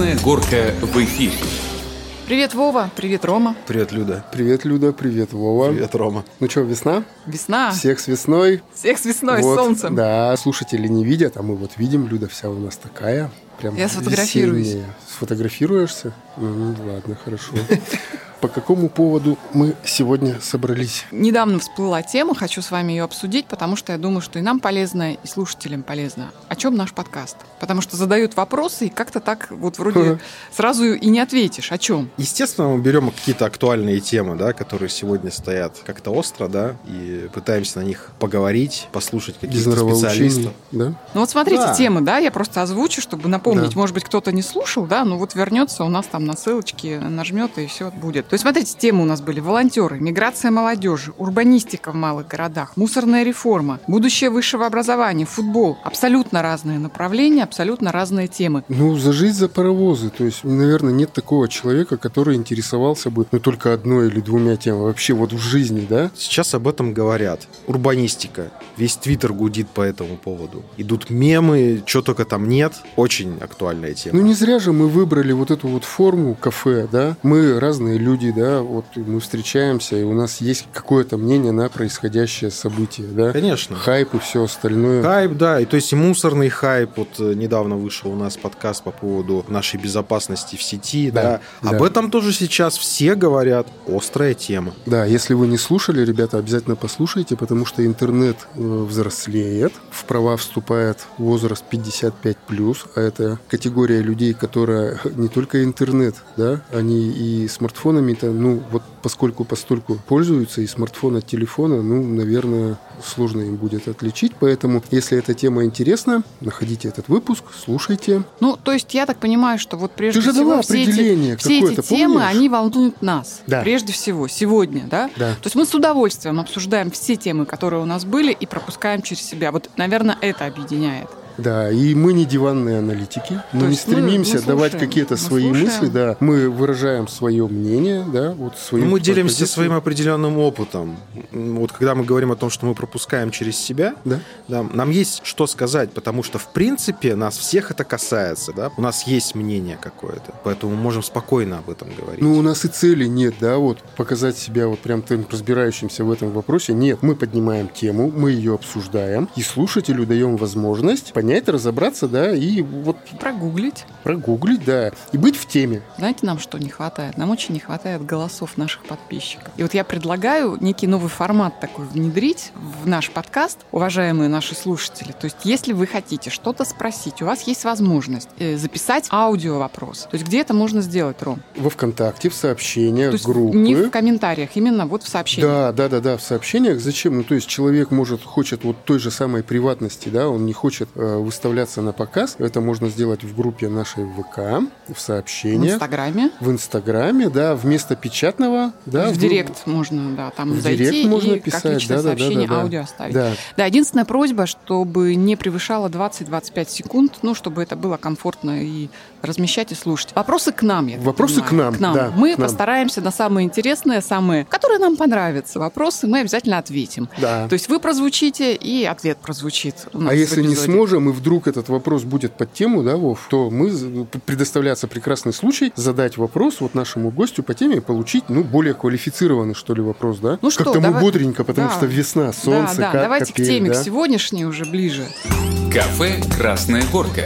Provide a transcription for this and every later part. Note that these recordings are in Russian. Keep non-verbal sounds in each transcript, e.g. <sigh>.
Красная горка в эфире. Привет, Вова. Привет, Рома. Привет, Люда. Привет, Люда. Привет, Вова. Привет, Рома. Ну что, весна? Весна. Всех с весной. Всех с весной, Вот, с солнцем. Да, слушатели не видят, а мы вот видим, Люда вся у нас такая. Прям Я сфотографируюсь. весенняя. Сфотографируешься? Ну, ладно, хорошо. По какому поводу мы сегодня собрались? Недавно всплыла тема, хочу с вами ее обсудить, потому что я думаю, что и нам полезно, и слушателям полезно. О чем наш подкаст? Потому что задают вопросы, и как-то так вот вроде сразу и не ответишь. О чем? Естественно, мы берем какие-то актуальные темы, да, которые сегодня стоят как-то остро, да, и пытаемся на них поговорить, послушать каких-то специалистов. да? Ну вот смотрите, Да. темы, да, я просто озвучу, чтобы напомнить. Да. Может быть, кто-то не слушал, да, ну вот вернется у нас там на ссылочки, нажмет, и все будет. То есть, смотрите, темы у нас были. Волонтеры, миграция молодежи, урбанистика в малых городах, мусорная реформа, будущее высшего образования, футбол. Абсолютно разные направления, абсолютно разные темы. Ну, за жизнь, за паровозы. То есть, наверное, нет такого человека, который интересовался бы ну, только одной или двумя темами. Вообще вот в жизни, да? Сейчас об этом говорят. Урбанистика. Весь твиттер гудит по этому поводу. Идут мемы, что только там нет. Очень актуальная тема. Ну, не зря же мы выбрали вот эту вот форму кафе, да? Мы разные люди, да, вот мы встречаемся, и у нас есть какое-то мнение на происходящее событие, да? Конечно. Хайп и все остальное. Хайп, да, и то есть и мусорный хайп. Вот э, недавно вышел у нас подкаст по поводу нашей безопасности в сети, да. Да, Об да. этом тоже сейчас все говорят. Острая тема. Да, если вы не слушали, ребята, обязательно послушайте, потому что интернет э, взрослеет, в права вступает возраст 55+, а это категория людей, которая <laughs> не только интернет, да, они и смартфонами-то, ну, вот поскольку постольку пользуются, и смартфон от телефона, ну, наверное, сложно им будет отличить, поэтому, если эта тема интересна, находите этот выпуск, слушайте. Ну, то есть я так понимаю, что вот прежде Ты же всего дала все эти, определение все эти темы, помнишь? они волнуют нас. Да. Прежде всего, сегодня, да? Да. То есть мы с удовольствием обсуждаем все темы, которые у нас были, и пропускаем через себя. Вот, наверное, это объединяет. Да, и мы не диванные аналитики. Мы То не есть мы- стремимся мы давать слушаем, какие-то мы свои слушаем. мысли, да. Мы выражаем свое мнение, да, вот свои Ну, мы делимся позиции. своим определенным опытом. Вот когда мы говорим о том, что мы пропускаем через себя, Да. да, нам есть что сказать, потому что, в принципе, нас всех это касается. Да? У нас есть мнение какое-то, поэтому мы можем спокойно об этом говорить. Ну, у нас и цели нет, да, вот показать себя вот прям тем разбирающимся в этом вопросе. Нет, мы поднимаем тему, мы ее обсуждаем, и слушателю даем возможность понять, разобраться, да, и вот Прогуглить. прогуглить, да, и быть в теме. Знаете, нам что не хватает? Нам очень не хватает голосов наших подписчиков. И вот я предлагаю некий новый формат такой внедрить в наш подкаст, уважаемые наши слушатели. То есть, если вы хотите что-то спросить, у вас есть возможность э, записать аудио вопрос. То есть, где это можно сделать, Ром? Во ВКонтакте, в сообщениях, есть, группы. не в комментариях, именно вот в сообщениях. Да, да, да, да, в сообщениях. Зачем? Ну, то есть человек может, хочет вот той же самой приватности, да, он не хочет э, выставляться на показ. Это можно сделать в группе нашей ВК, в В сообщениях. Инстаграме. В Инстаграме, да, вместо печатного, да. в вы- директ можно, да, там в зайти директ можно и писать, как личное да, да, да, сообщение да, да. аудио оставить. Да, Да, единственная просьба, чтобы не превышало 20-25 секунд, ну, чтобы это было комфортно и размещать и слушать. Вопросы к нам, я так Вопросы понимаю. к нам, да, Мы к нам. постараемся на самые интересные, самые, которые нам понравятся вопросы, мы обязательно ответим. да. То есть вы прозвучите, и ответ прозвучит у нас А в если не сможем, и вдруг этот вопрос будет под тему, да, Вов, то мы з- предоставляется прекрасный случай задать вопрос вот нашему гостю по теме и получить, ну, более квалифицированный, что ли, вопрос, да? Ну что, Как-то мы бодренько, потому Да. что весна, солнце, Да, да, как давайте капель, к теме, да? к сегодняшней уже ближе. Кафе «Красная горка».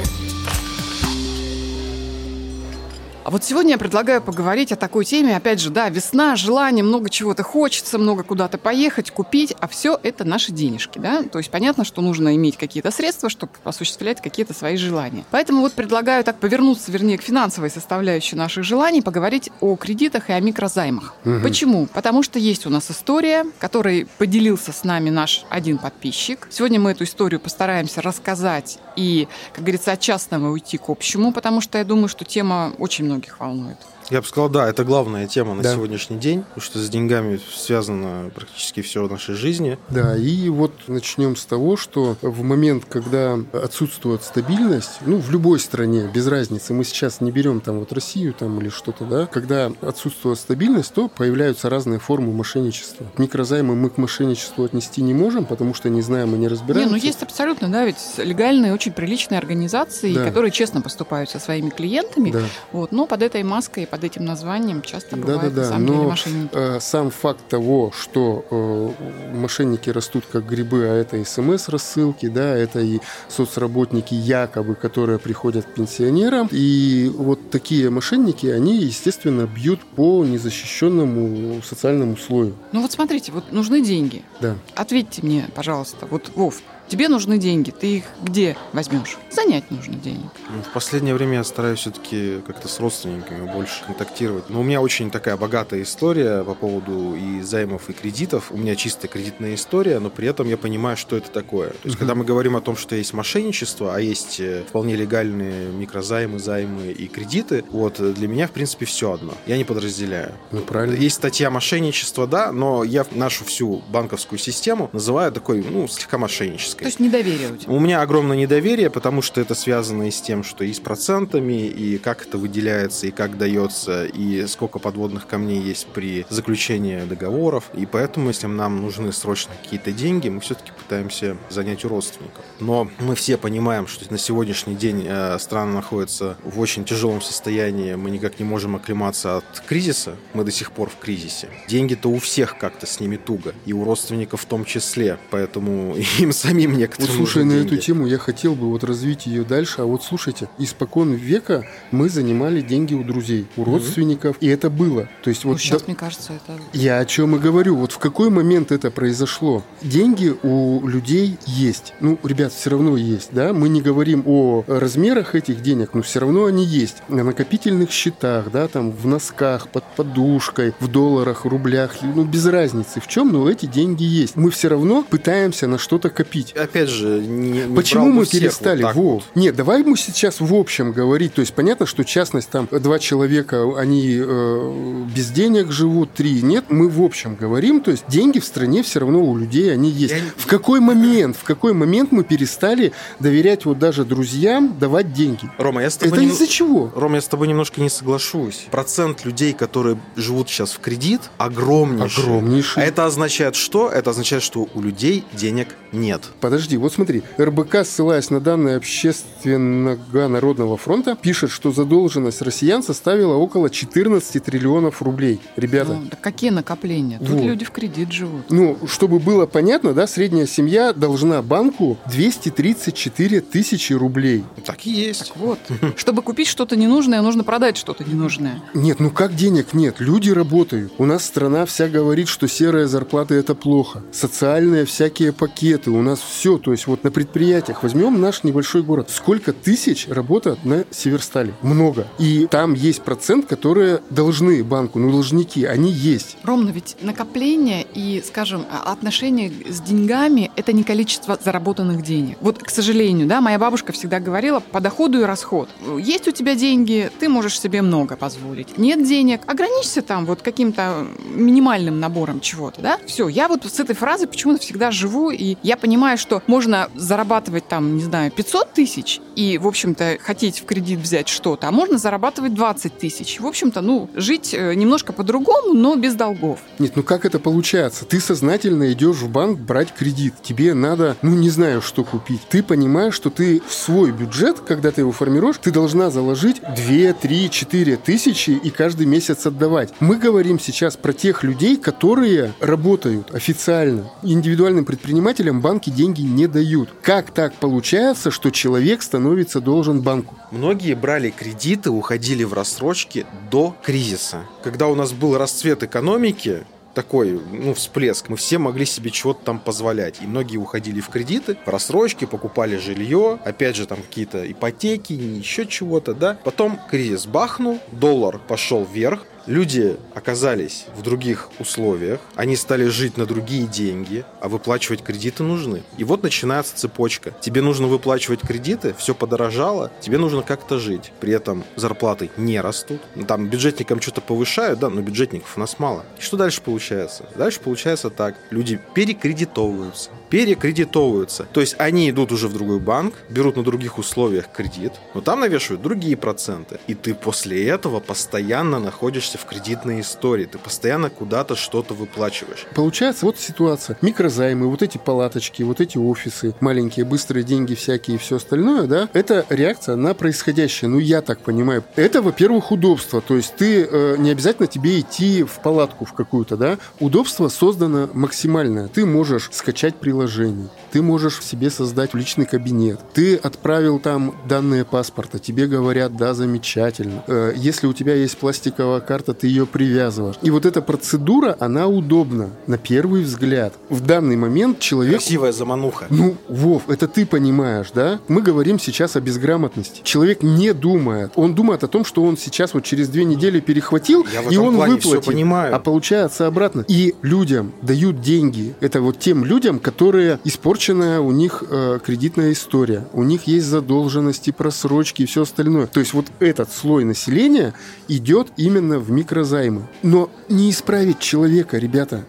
Вот сегодня я предлагаю поговорить о такой теме. Опять же, да, весна, желание, много чего-то хочется, много куда-то поехать, купить, а все это наши денежки, да. То есть понятно, что нужно иметь какие-то средства, чтобы осуществлять какие-то свои желания. Поэтому вот предлагаю так повернуться, вернее, к финансовой составляющей наших желаний, поговорить о кредитах и о микрозаймах. Почему? Потому что есть у нас история, которой поделился с нами наш один подписчик. Сегодня мы эту историю постараемся рассказать и, как говорится, от частного уйти к общему, потому что я думаю, что тема очень многих волнует. Я бы сказал, да, это главная тема на Да. сегодняшний день, потому что с деньгами связано практически все в нашей жизни. Да, и вот начнем с того, что в момент, когда отсутствует стабильность, ну, в любой стране, без разницы, мы сейчас не берем там вот Россию там или что-то, да, когда отсутствует стабильность, то появляются разные формы мошенничества. Микрозаймы мы к мошенничеству отнести не можем, потому что не знаем и не Не, разбираемся. ну есть абсолютно, да, ведь легальные, очень приличные организации, Да. которые честно поступают со своими клиентами, Да. вот, но под этой маской, под этим названием часто бывают на Да-да-да, самом деле но мошенники. э, сам факт того, что э, мошенники растут как грибы, а это смс-рассылки, да, это и соцработники якобы, которые приходят к пенсионерам, и вот такие мошенники, они, естественно, бьют по незащищенному социальному слою, Ну вот смотрите, вот нужны деньги. да. Ответьте мне, пожалуйста, вот, Вов, тебе нужны деньги, ты их где возьмешь? Занять нужно денег. Ну, В последнее время я стараюсь все-таки как-то с родственниками больше контактировать. Но у меня очень такая богатая история по поводу и займов, и кредитов. У меня чистая кредитная история, но при этом я понимаю, что это такое. То есть, Мгм. когда мы говорим о том, что есть мошенничество, а есть э, вполне легальные микрозаймы, займы и кредиты, вот э, для меня, в принципе, все одно. Я не подразделяю. Ну, правильно. Есть статья мошенничества, да, но я нашу всю банковскую систему называю такой, ну, слегка мошеннической. То есть недоверие у тебя. У меня огромное недоверие, потому что это связано и с тем, что и с процентами, и как это выделяется, и как дается, и сколько подводных камней есть при заключении договоров. И поэтому, если нам нужны срочно какие-то деньги, мы все-таки пытаемся занять у родственников. Но мы все понимаем, что на сегодняшний день э, страна находится в очень тяжелом состоянии, мы никак не можем оклематься от кризиса, мы до сих пор в кризисе. Деньги-то у всех как-то с ними туго, и у родственников в том числе, поэтому <laughs> им самим Вот некоторым слушай, нужны на деньги. эту тему я хотел бы вот развить ее дальше. А вот слушайте, испокон века мы занимали деньги у друзей, у родственников, и это было. То есть Ну, вот сейчас, да- мне кажется, это... Я о чем и говорю. Вот в какой момент это произошло? Деньги у людей есть. Ну, ребят, все равно есть, да? Мы не говорим о размерах этих денег, но все равно они есть. На накопительных счетах, да, там в носках, под подушкой, в долларах, рублях, ну, без разницы в чем, но эти деньги есть. Мы все равно пытаемся на что-то копить. Опять же, не, не Почему мы всех перестали? вот Во. вот. Нет, давай мы сейчас в общем говорить. То есть понятно, что частность там два человека, они э, без денег живут, три нет. Мы в общем говорим. То есть деньги в стране все равно у людей они есть. Я не- В какой момент? В какой момент мы перестали доверять вот даже друзьям давать деньги? Рома, я с тобой Это нем- из-за чего? Рома, я с тобой немножко не соглашусь. Процент людей, которые живут сейчас в кредит, огромнейший. Огромнейший. А это означает что? Это означает, что у людей денег нет. Подожди, вот смотри, РБК, ссылаясь на данные Общественного народного фронта, пишет, что задолженность россиян составила около 14 триллионов рублей. Ребята, Ну, да какие накопления? Тут Вот. люди в кредит живут. Ну, чтобы было понятно, да, средняя семья должна банку 234 тысячи рублей. Так и есть. Так вот, чтобы купить что-то ненужное, нужно продать что-то ненужное. Нет, ну как денег нет? Люди работают. У нас страна вся говорит, что серые зарплаты это плохо. Социальные всякие пакеты. У нас все. То есть вот на предприятиях возьмем наш небольшой город. Сколько тысяч работают на Северстале? Много. И там есть процент, которые должны банку. Ну, должники, они есть. Ром, но ведь накопление и, скажем, а- отношение с деньгами – это не количество заработанных денег. Вот, к сожалению, да, моя бабушка всегда говорила по доходу и расход. Есть у тебя деньги, ты можешь себе много позволить. Нет денег, ограничься там вот каким-то минимальным набором чего-то, да? Все, я вот с этой фразой почему-то всегда живу, и я понимаю, что можно зарабатывать там, не знаю, 500 тысяч и, в общем-то, хотеть в кредит взять что-то, а можно зарабатывать 20 тысяч. В общем-то, ну, жить э, немножко по-другому, но без долгов. Нет, ну как это получается? Ты сознательно идешь в банк брать кредит. Тебе надо, ну не знаю, что купить. Ты понимаешь, что ты в свой бюджет, когда ты его формируешь, ты должна заложить 2, 3, 4 тысячи и каждый месяц отдавать. Мы говорим сейчас про тех людей, которые работают официально. Индивидуальным предпринимателям банки деньги не дают. Как так получается, что человек становится должен банку? Многие брали кредиты, уходили в рассрочки до кризиса. Когда у нас был расцвет экономики, такой, ну, всплеск. Мы все могли себе чего-то там позволять. И многие уходили в кредиты, в рассрочки, покупали жилье, опять же, там какие-то ипотеки, еще чего-то, да. Потом кризис бахнул, доллар пошел вверх, люди оказались в других условиях, они стали жить на другие деньги, а выплачивать кредиты нужны. И вот начинается цепочка. Тебе нужно выплачивать кредиты, все подорожало, тебе нужно как-то жить. При этом зарплаты не растут. Ну, там бюджетникам что-то повышают, да, но бюджетников у нас мало. И что дальше получается? Дальше получается так. Люди перекредитовываются. Перекредитовываются. То есть они идут уже в другой банк, берут на других условиях кредит, но там навешивают другие проценты. И ты после этого постоянно находишься в кредитной истории. Ты постоянно куда-то что-то выплачиваешь. Получается вот ситуация. Микрозаймы, вот эти палаточки, вот эти офисы, маленькие быстрые деньги всякие и все остальное, да, это реакция на происходящее. Ну, я так понимаю. Это, во-первых, удобство. То есть ты э, не обязательно тебе идти в палатку в какую-то, да. Удобство создано максимальное. Ты можешь скачать приложение, ты можешь в себе создать личный кабинет, ты отправил там данные паспорта, тебе говорят, да, замечательно. Э, если у тебя есть пластиковая карта, ты ее привязываешь. И вот эта процедура, она удобна на первый взгляд. В данный момент человек... Красивая замануха. Ну, Вов, это ты понимаешь, да? Мы говорим сейчас о безграмотности. Человек не думает. Он думает о том, что он сейчас вот через две недели перехватил, Я и он выплатил. понимаю. А получается обратно. И людям дают деньги. Это вот тем людям, которые испорченная у них э, кредитная история. У них есть задолженности, просрочки и все остальное. То есть вот этот слой населения идет именно в микрозаймы. Но не исправить человека, ребята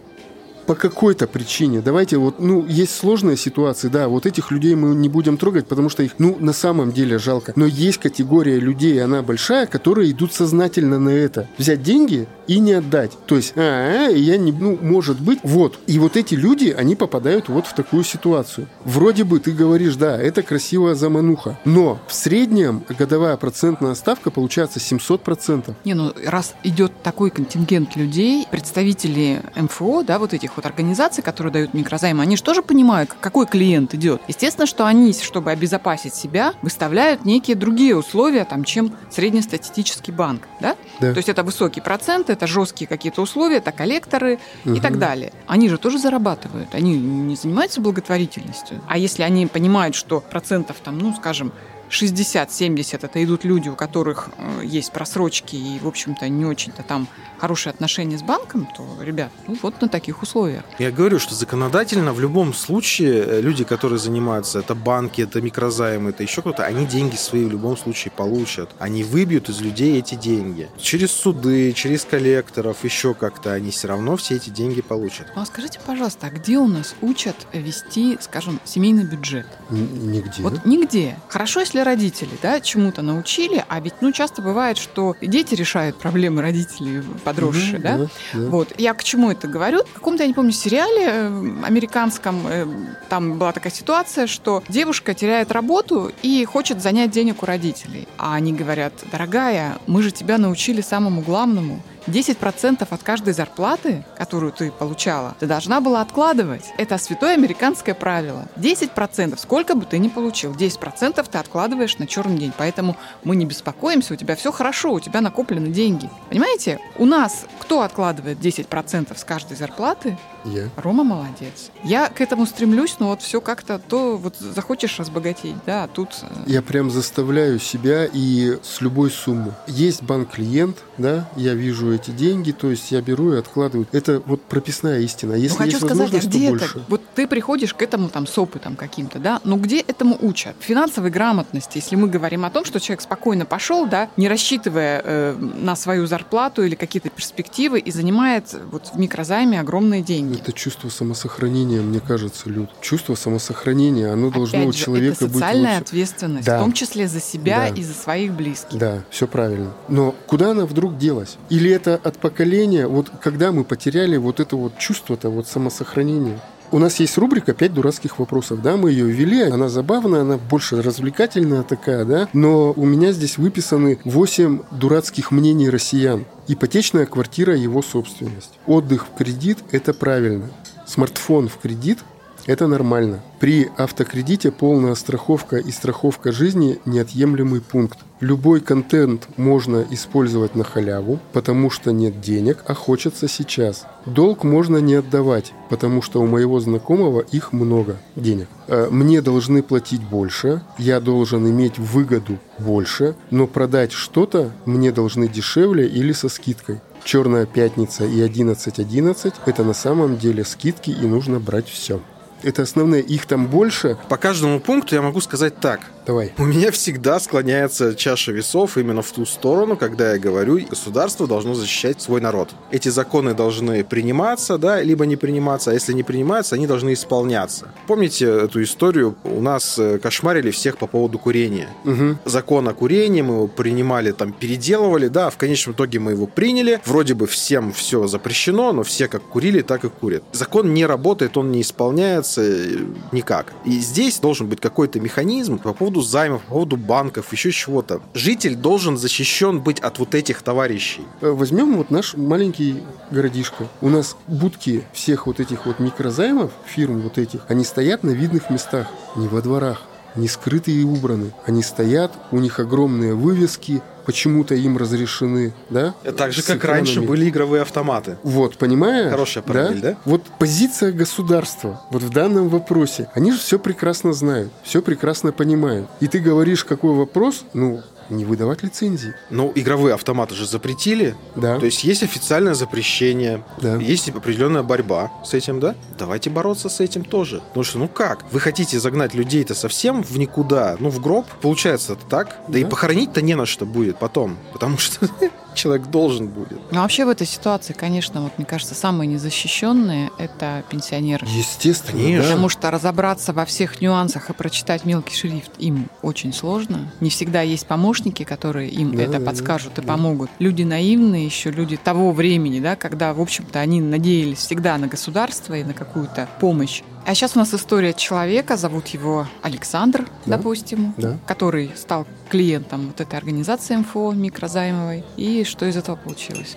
по какой-то причине. Давайте вот, ну, есть сложные ситуации, да, вот этих людей мы не будем трогать, потому что их, ну, на самом деле жалко. Но есть категория людей, она большая, которые идут сознательно на это. Взять деньги и не отдать. То есть, а, я не, ну, может быть, вот. И вот эти люди, они попадают вот в такую ситуацию. Вроде бы ты говоришь, да, это красивая замануха, но в среднем годовая процентная ставка получается 700%. Не, ну раз идет такой контингент людей, представители МФО, да, вот этих вот организаций, которые дают микрозаймы, они же тоже понимают, какой клиент идет. Естественно, что они, чтобы обезопасить себя, выставляют некие другие условия, там, чем среднестатистический банк, да? Да. То есть это высокий процент, это жесткие какие-то условия, это коллекторы и Мгм. так далее. Они же тоже зарабатывают, они не занимаются благотворительностью. А если они понимают, что процентов там, ну, скажем, 60-70 это идут люди, у которых э, есть просрочки и, в общем-то, не очень-то там хорошие отношения с банком, то, ребят, ну вот на таких условиях. Я говорю, что законодательно в любом случае э, люди, которые занимаются, это банки, это микрозаймы, это еще кто-то, они деньги свои в любом случае получат. Они выбьют из людей эти деньги. Через суды, через коллекторов, еще как-то они все равно все эти деньги получат. Ну а скажите, пожалуйста, а где у нас учат вести, скажем, семейный бюджет? Н- Нигде. Вот нигде. Хорошо, если родители, да, чему-то научили, а ведь, ну, часто бывает, что дети решают проблемы родителей подросшие, Мгм, да? да. Вот. Я к чему это говорю? В каком-то, я не помню, сериале э, американском э, там была такая ситуация, что девушка теряет работу и хочет занять денег у родителей. А они говорят, дорогая, мы же тебя научили самому главному. 10% от каждой зарплаты, которую ты получала, ты должна была откладывать. Это святое американское правило. 10%, сколько бы ты ни получил, 10% ты откладываешь на черный день. Поэтому мы не беспокоимся, у тебя все хорошо, у тебя накоплены деньги. Понимаете? У нас кто откладывает 10% с каждой зарплаты? Я. Рома молодец. Я к этому стремлюсь, но вот все как-то то вот захочешь разбогатеть, да, а тут... э, Я прям заставляю себя и с любой суммы. Есть банк-клиент, да, я вижу эти деньги, то есть я беру и откладываю. Это вот прописная истина. Если ну, хочу есть сказать, а возможность, где то это? больше. Вот ты приходишь к этому там с опытом каким-то, да, но где этому учат? Финансовой грамотности, если мы говорим о том, что человек спокойно пошел, да, не рассчитывая э, на свою зарплату или какие-то перспективы и занимает вот в микрозайме огромные деньги. Это чувство самосохранения, мне кажется, Люд. Чувство самосохранения, оно должно Опять у же, человека это быть социальная ответственность, Да. в том числе за себя Да. и за своих близких. Да, все правильно. Но куда она вдруг делась? Или это от поколения, вот когда мы потеряли вот это вот чувство-то, вот самосохранения? У нас есть рубрика «Пять дурацких вопросов», да, мы ее ввели, она забавная, она больше развлекательная такая, да, но у меня здесь выписаны 8 дурацких мнений россиян. Ипотечная квартира – его собственность. Отдых в кредит – это правильно. Смартфон в кредит – это нормально. При автокредите полная страховка и страховка жизни – неотъемлемый пункт. Любой контент можно использовать на халяву, потому что нет денег, а хочется сейчас. Долг можно не отдавать, потому что у моего знакомого их много денег. Э, Мне должны платить больше, я должен иметь выгоду больше, но продать что-то мне должны дешевле или со скидкой. Черная пятница и 11.11 это на самом деле скидки и нужно брать все. Это основные, их там больше. По каждому пункту я могу сказать так. Давай. У меня всегда склоняется чаша весов именно в ту сторону, когда я говорю, государство должно защищать свой народ. Эти законы должны приниматься, да, либо не приниматься, а если не принимаются, они должны исполняться. Помните эту историю? У нас э, кошмарили всех по поводу курения. Угу. Закон о курении мы его принимали, там, переделывали, да, в конечном итоге мы его приняли. Вроде бы всем все запрещено, но все как курили, так и курят. Закон не работает, он не исполняется э, никак. И здесь должен быть какой-то механизм по поводу поводу займов, по поводу банков, еще чего-то. Житель должен защищен быть от вот этих товарищей. Э, Возьмем вот наш маленький городишко. У нас будки всех вот этих вот микрозаймов, фирм вот этих, они стоят на видных местах, не во дворах не скрытые и убраны. Они стоят, у них огромные вывески, почему-то им разрешены, да? Так же, как раньше были игровые автоматы. Вот, понимаешь? Хорошая параллель, да? да? Вот позиция государства вот в данном вопросе, они же все прекрасно знают, все прекрасно понимают. И ты говоришь, какой вопрос, ну, не выдавать лицензии. Ну, игровые автоматы же запретили. Да. То есть есть официальное запрещение, да. есть определенная борьба с этим, да? Давайте бороться с этим тоже. Потому что, ну как? Вы хотите загнать людей-то совсем в никуда, ну в гроб? Получается это так? Да, да и похоронить-то не на что будет потом. Потому что <laughs> человек должен будет. Ну, вообще в этой ситуации, конечно, вот мне кажется, самые незащищенные – это пенсионеры. Естественно, Конечно. да. Потому что разобраться во всех нюансах и прочитать мелкий шрифт им очень сложно. Не всегда есть помощники, которые им Да, это да, подскажут да, и да. помогут. Люди наивные еще, люди того времени, да, когда, в общем-то, они надеялись всегда на государство и на какую-то помощь. А сейчас у нас история человека, зовут его Александр, Да. допустим, Да. который стал клиентом вот этой организации МФО микрозаймовой. И что из этого получилось?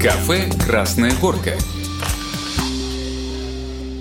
Кафе «Красная горка».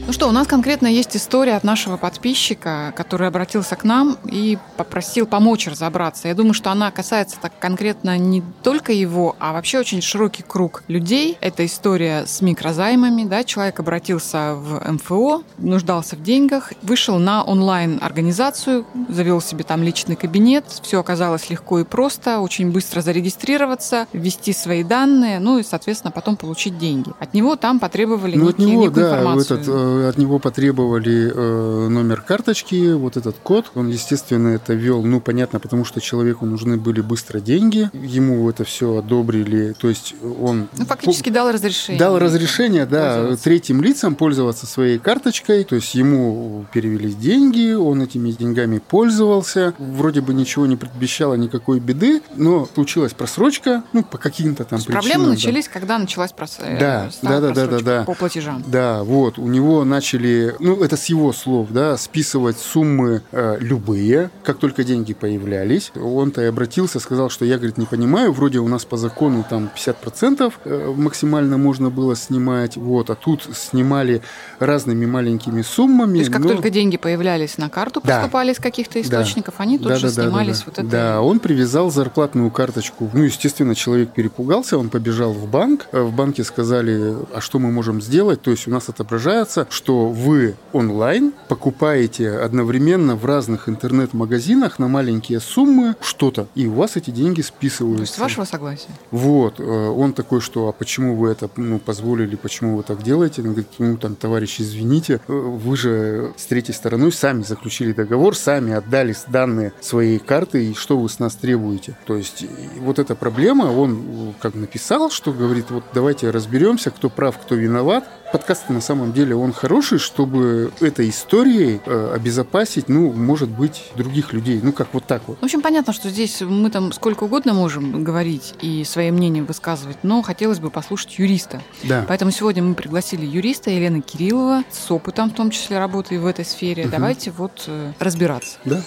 Ну что, у нас конкретно есть история от нашего подписчика, который обратился к нам и попросил помочь разобраться. Я думаю, что она касается так конкретно не только его, а вообще очень широкий круг людей. Это история с микрозаймами. Да? Человек обратился в МФО, нуждался в деньгах, вышел на онлайн-организацию, завел себе там личный кабинет. Все оказалось легко и просто, очень быстро зарегистрироваться, ввести свои данные, ну и, соответственно, потом получить деньги. От него там потребовали Ну, от некие- него, некую да, информацию. этот, э, от него потребовали э, номер карточки, вот этот код. Он, естественно, это вел, ну, понятно, потому что человеку нужны были быстро деньги. Ему это все одобрили, то есть он... Ну, фактически дал разрешение. Дал разрешение, да, Пользоваться. третьим лицам пользоваться своей карточкой. То есть ему перевелись деньги, он этими деньгами пользовался. Вроде бы ничего не предвещало никакой беды, но случилась просрочка, ну, по каким-то То там причинам. проблемы да. начались, когда началась прос... э, Да, да, да, да, просрочка да, да. по платежам. Да, вот, у него начали, ну, это с его слов, да, списывать суммы э, любые, как только деньги появлялись. Он-то и обратился, сказал, что я, говорит, не понимаю, вроде у нас по закону там 50% э, максимально можно было снимать, вот, а тут снимали разными маленькими суммами. То есть как но- только деньги появлялись на карту, Да. поступали из каких-то Да. источников, они тут Да, же да, да, да, снимались да. вот это. Да, он привязал зарплатную карточку. Ну, естественно, человек перепугался, он побежал в банк. Э, В банке сказали, а что мы можем сделать? То есть у нас отображается, что вы онлайн покупаете одновременно в разных интернет-магазинах на маленькие суммы что-то, и у вас эти деньги списываются. То есть с вашего согласия. Вот, э, он такой, что, а почему вы это ну, позволили, почему вы так делаете? Он говорит, ну, там, товарищ, извините, э, вы же с третьей стороной сами заключили договор, сами отдали данные своей карты, и что вы с нас требуете? То есть, вот эта проблема, он э, как написал, что говорит, вот давайте разберемся, кто прав, кто виноват. Подкаст на самом деле он хороший, чтобы этой историей э, обезопасить, ну, может быть, других людей. Ну, как вот так вот. В общем, понятно, что здесь мы там сколько угодно можем говорить и свои мнения высказывать, но хотелось бы послушать юриста. Да. Поэтому сегодня мы пригласили юриста Елена Кириллова с опытом, в том числе работы в этой сфере. Мгм. Давайте вот э, разбираться. Да.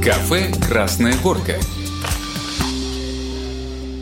Кафе «Красная горка».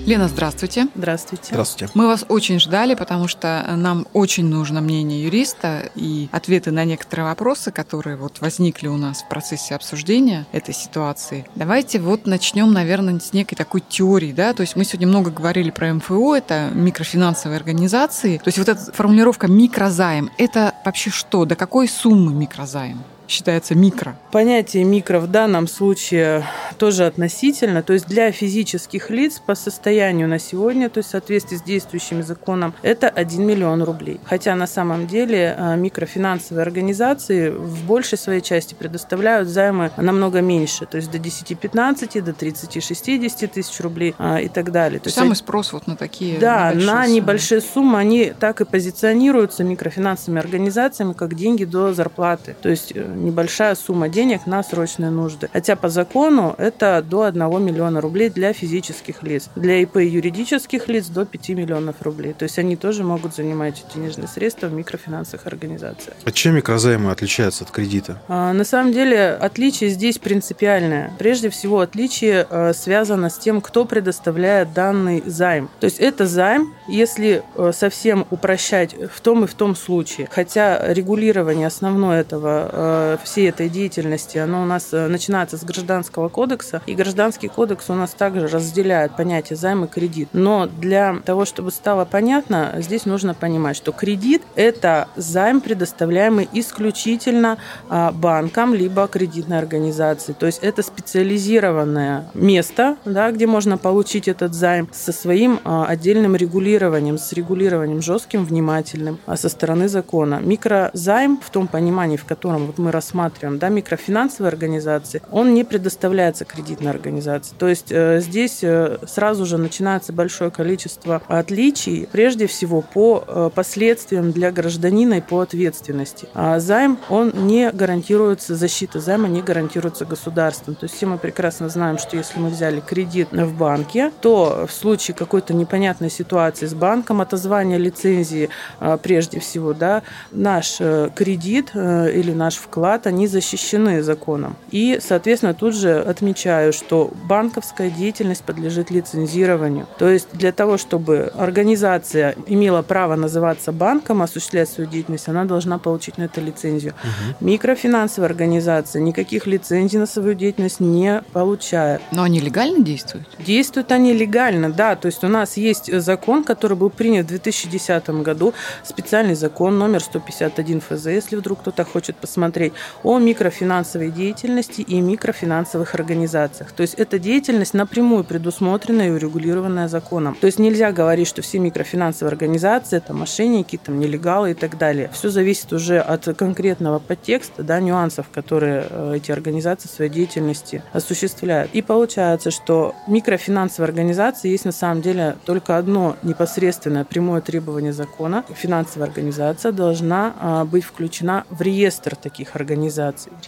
Лена, здравствуйте. Здравствуйте. Здравствуйте. Мы вас очень ждали, потому что нам очень нужно мнение юриста и ответы на некоторые вопросы, которые вот возникли у нас в процессе обсуждения этой ситуации. Давайте вот начнем, наверное, с некой такой теории, да, то есть мы сегодня много говорили про МФО, это микрофинансовые организации, то есть вот эта формулировка микрозайм, это вообще что, до какой суммы микрозайм? Считается микро? Понятие микро в данном случае тоже относительно. То есть для физических лиц по состоянию на сегодня, то есть в соответствии с действующим законом, это 1 миллион рублей. Хотя на самом деле э, микрофинансовые организации в большей своей части предоставляют займы намного меньше, то есть до 10-15, до 30-60 тысяч рублей а, и так далее. То Самый спрос вот на такие Да, на суммы. небольшие суммы они так и позиционируются микрофинансовыми организациями, как деньги до зарплаты. То есть э, небольшая сумма денег на срочные нужды. Хотя по закону это до 1 миллиона рублей для физических лиц. Для ИП и юридических лиц до 5 миллионов рублей. То есть они тоже могут занимать денежные средства в микрофинансовых организациях. А чем микрозаймы отличаются от кредита? А, На самом деле отличие здесь принципиальное. Прежде всего отличие э, связано с тем, кто предоставляет данный займ. То есть это займ, если э, совсем упрощать в том и в том случае. Хотя регулирование основное этого, э, всей этой деятельности, оно у нас э, начинается с гражданского кодекса, и гражданский кодекс у нас также разделяет понятие займ и кредит. Но для того, чтобы стало понятно, здесь нужно понимать, что кредит – это займ, предоставляемый исключительно а, банкам либо кредитной организации. То есть это специализированное место, да, где можно получить этот займ со своим а, отдельным регулированием, с регулированием жестким, внимательным а, со стороны закона. Микрозайм в том понимании, в котором вот мы рассматриваем, да, микрофинансовые организации, он не предоставляется кредитной организации. То есть э, здесь э, сразу же начинается большое количество отличий, прежде всего по э, последствиям для гражданина и по ответственности. А займ, он не гарантируется, защита займа не гарантируется государством. То есть все мы прекрасно знаем, что если мы взяли кредит в банке, то в случае какой-то непонятной ситуации с банком, отозвания лицензии а, прежде всего, да, наш кредит или наш вклад, они защищены законом. И, соответственно, тут же отмечаю, что банковская деятельность подлежит лицензированию. То есть для того, чтобы организация имела право называться банком, осуществлять свою деятельность, она должна получить на это лицензию. Угу. Микрофинансовая организация никаких лицензий на свою деятельность не получает. Но они легально действуют? Действуют они легально, да. То есть у нас есть закон, который был принят в 2010 году, специальный закон номер 151 ФЗ, если вдруг кто-то хочет посмотреть, о микрофинансовой деятельности и микрофинансовых организациях. То есть эта деятельность напрямую предусмотрена и урегулированная законом. То есть нельзя говорить, что все микрофинансовые организации это мошенники, там нелегалы и так далее. Все зависит уже от конкретного подтекста, да, нюансов, которые э, эти организации в своей деятельности осуществляют. И получается, что микрофинансовая организация есть на самом деле только одно непосредственное прямое требование закона. Финансовая организация должна а, быть включена в реестр таких организаций.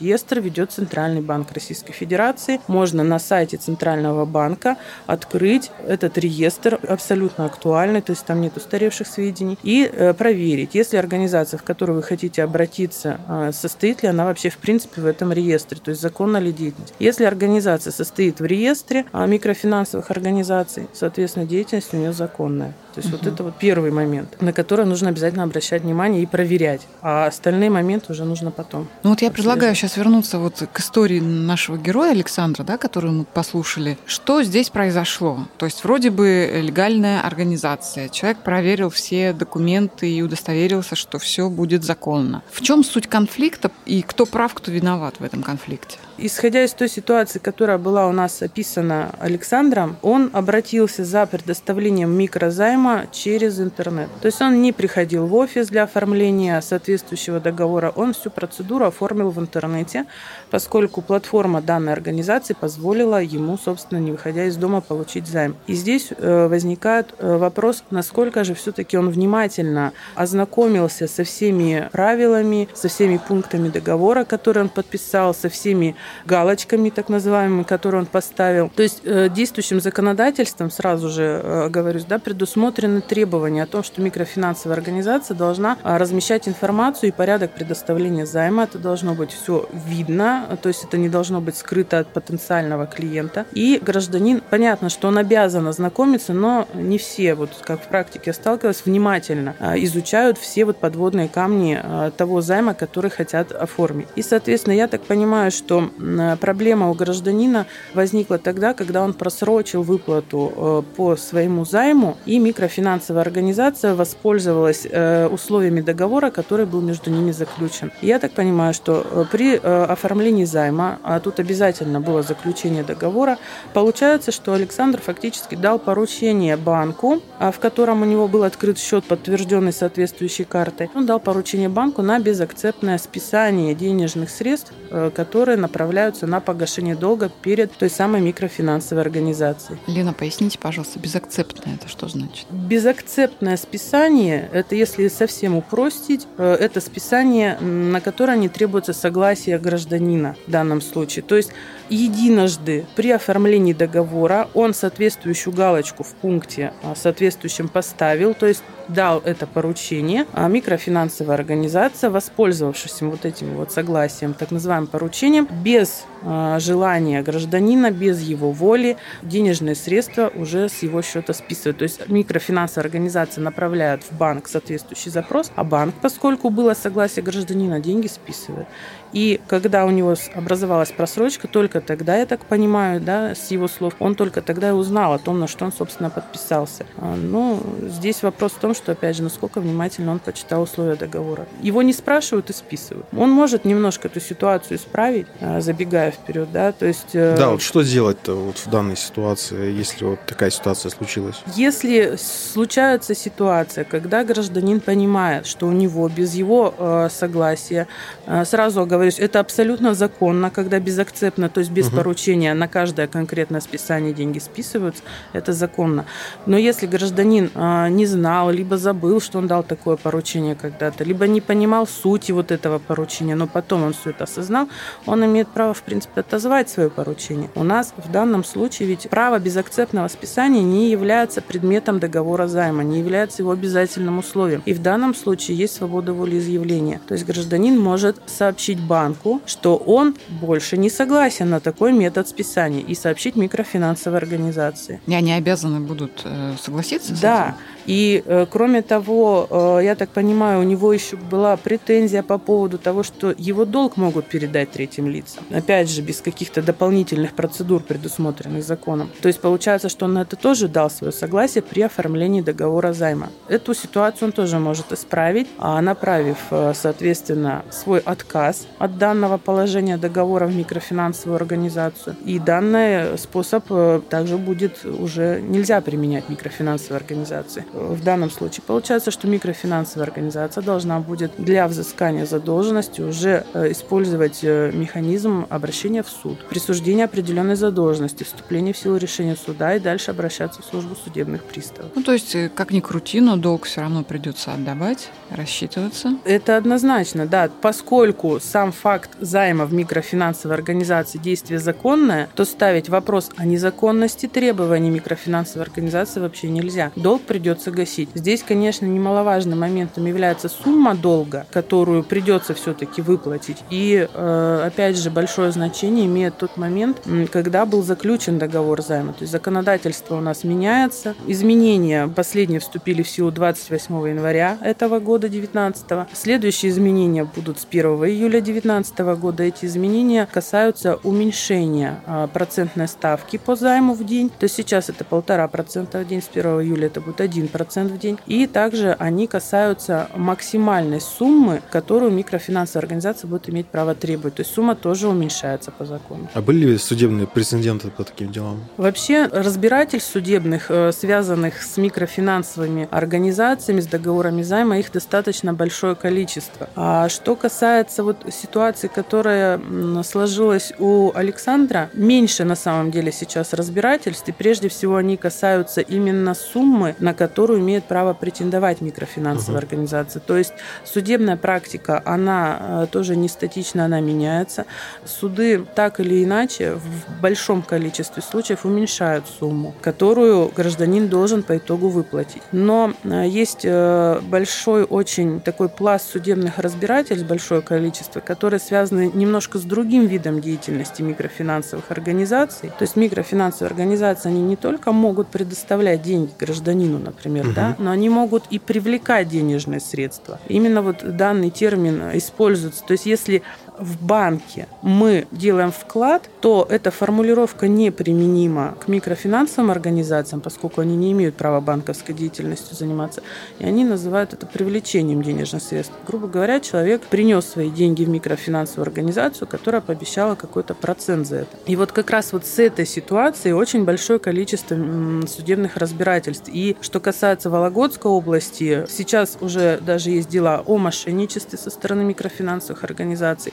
Реестр ведет Центральный банк Российской Федерации. Можно на сайте Центрального банка открыть этот реестр, абсолютно актуальный, то есть там нет устаревших сведений, и э, проверить, если организация, в которую вы хотите обратиться, а, состоит ли она вообще в принципе в этом реестре, то есть законна ли деятельность. Если организация состоит в реестре а, микрофинансовых организаций, соответственно, деятельность у нее законная. То есть угу. вот это вот первый момент, на который нужно обязательно обращать внимание и проверять. А остальные моменты уже нужно потом. Ну вот я предлагаю сейчас вернуться вот к истории нашего героя Александра, да, которую мы послушали. Что здесь произошло? То есть вроде бы легальная организация. Человек проверил все документы и удостоверился, что все будет законно. В чем суть конфликта и кто прав, кто виноват в этом конфликте? Исходя из той ситуации, которая была у нас описана Александром, он обратился за предоставлением микрозайма через интернет. То есть он не приходил в офис для оформления соответствующего договора, он всю процедуру оформил в интернете, поскольку платформа данной организации позволила ему, собственно, не выходя из дома, получить займ. И здесь э, возникает э, вопрос, насколько же все-таки он внимательно ознакомился со всеми правилами, со всеми пунктами договора, которые он подписал, со всеми галочками, так называемыми, которые он поставил. То есть э, действующим законодательством, сразу же э, говорю, да, предусмотрены требования о том, что микрофинансовая организация должна э, размещать информацию и порядок предоставления займа. Это должно быть все видно, то есть это не должно быть скрыто от потенциального клиента. И гражданин, понятно, что он обязан ознакомиться, но не все, вот как в практике сталкивалась, внимательно изучают все вот подводные камни того займа, который хотят оформить. И, соответственно, я так понимаю, что проблема у гражданина возникла тогда, когда он просрочил выплату э, по своему займу, и микрофинансовая организация воспользовалась э, условиями договора, который был между ними заключен. Я так понимаю, что при оформлении займа, а тут обязательно было заключение договора, получается, что Александр фактически дал поручение банку, в котором у него был открыт счет, подтвержденный соответствующей картой. Он дал поручение банку на безакцептное списание денежных средств, э, которые направляются на погашение долга перед той самой микрофинансовой организацией. Лена, поясните, пожалуйста, безакцептное это что значит? Безакцептное списание, это если совсем упростить, э, это списание, на которое не требуется согласие гражданина в данном случае. То есть единожды при оформлении договора он соответствующую галочку в пункте а, соответствующем поставил, то есть дал это поручение, а микрофинансовая организация, воспользовавшись вот этим вот согласием, так называемым поручением, без желания гражданина, без его воли, денежные средства уже с его счета списывают. То есть микрофинансовая организация направляет в банк соответствующий запрос, а банк, поскольку было согласие гражданина, деньги списывает. И когда у него образовалась просрочка, только тогда, я так понимаю, да, с его слов, он только тогда и узнал о том, на что он, собственно, подписался. А, ну, здесь вопрос в том, что, опять же, насколько внимательно он почитал условия договора. Его не спрашивают и списывают. Он может немножко эту ситуацию исправить, а, забегая вперед, да, то есть... Э, да, вот что делать-то вот в данной ситуации, если вот такая ситуация случилась? Если случается ситуация, когда гражданин понимает, что у него без его э, согласия э, сразу оговорюсь, это абсолютно законно, когда безакцептно, то есть без угу. поручения на каждое конкретное списание деньги списываются, это законно. Но если гражданин э, не знал, либо забыл, что он дал такое поручение когда-то, либо не понимал сути вот этого поручения, но потом он все это осознал, он имеет право, в принципе, отозвать свое поручение. У нас в данном случае ведь право безакцептного списания не является предметом договора займа, не является его обязательным условием. И в данном случае есть свобода волеизъявления. То есть гражданин может сообщить банку, что он больше не согласен на такой метод списания и сообщить микрофинансовой организации. И они обязаны будут э, согласиться с да. этим? И, э, кроме того, э, я так понимаю, у него еще была претензия по поводу того, что его долг могут передать третьим лицам. Опять же, без каких-то дополнительных процедур, предусмотренных законом. То есть получается, что он на это тоже дал свое согласие при оформлении договора займа. Эту ситуацию он тоже может исправить, а направив, э, соответственно, свой отказ от данного положения договора в микрофинансовую организацию. И данный способ также будет уже нельзя применять микрофинансовой организации в данном случае. Получается, что микрофинансовая организация должна будет для взыскания задолженности уже э, использовать э, механизм обращения в суд, присуждения определенной задолженности, вступления в силу решения суда и дальше обращаться в службу судебных приставов. Ну, то есть, э, как ни крути, но долг все равно придется отдавать, рассчитываться. Это однозначно, да. Поскольку сам факт займа в микрофинансовой организации действие законное, то ставить вопрос о незаконности требований микрофинансовой организации вообще нельзя. Долг придется придется гасить. Здесь, конечно, немаловажным моментом является сумма долга, которую придется все-таки выплатить. И, э, опять же, большое значение имеет тот момент, когда был заключен договор займа. То есть законодательство у нас меняется. Изменения последние вступили в силу 28 января этого года, 19 Следующие изменения будут с 1 июля 2019 года. Эти изменения касаются уменьшения а, процентной ставки по займу в день. То есть сейчас это полтора процента в день, с 1 июля это будет 1 1% в день. И также они касаются максимальной суммы, которую микрофинансовая организация будет иметь право требовать. То есть сумма тоже уменьшается по закону. А были ли судебные прецеденты по таким делам? Вообще разбирательств судебных, э, связанных с микрофинансовыми организациями, с договорами займа, их достаточно большое количество. А что касается вот ситуации, которая сложилась у Александра, меньше на самом деле сейчас разбирательств, и прежде всего они касаются именно суммы, на которую которую имеет право претендовать микрофинансовая угу. организация. То есть судебная практика, она э, тоже не статична, она меняется. Суды так или иначе в большом количестве случаев уменьшают сумму, которую гражданин должен по итогу выплатить. Но э, есть э, большой очень такой пласт судебных разбирательств, большое количество, которые связаны немножко с другим видом деятельности микрофинансовых организаций. То есть микрофинансовые организации, они не только могут предоставлять деньги гражданину, например, например, угу. да, но они могут и привлекать денежные средства. Именно вот данный термин используется. То есть если в банке мы делаем вклад, то эта формулировка неприменима к микрофинансовым организациям, поскольку они не имеют права банковской деятельностью заниматься. И они называют это привлечением денежных средств. Грубо говоря, человек принес свои деньги в микрофинансовую организацию, которая пообещала какой-то процент за это. И вот как раз вот с этой ситуацией очень большое количество судебных разбирательств. И что касается Вологодской области, сейчас уже даже есть дела о мошенничестве со стороны микрофинансовых организаций.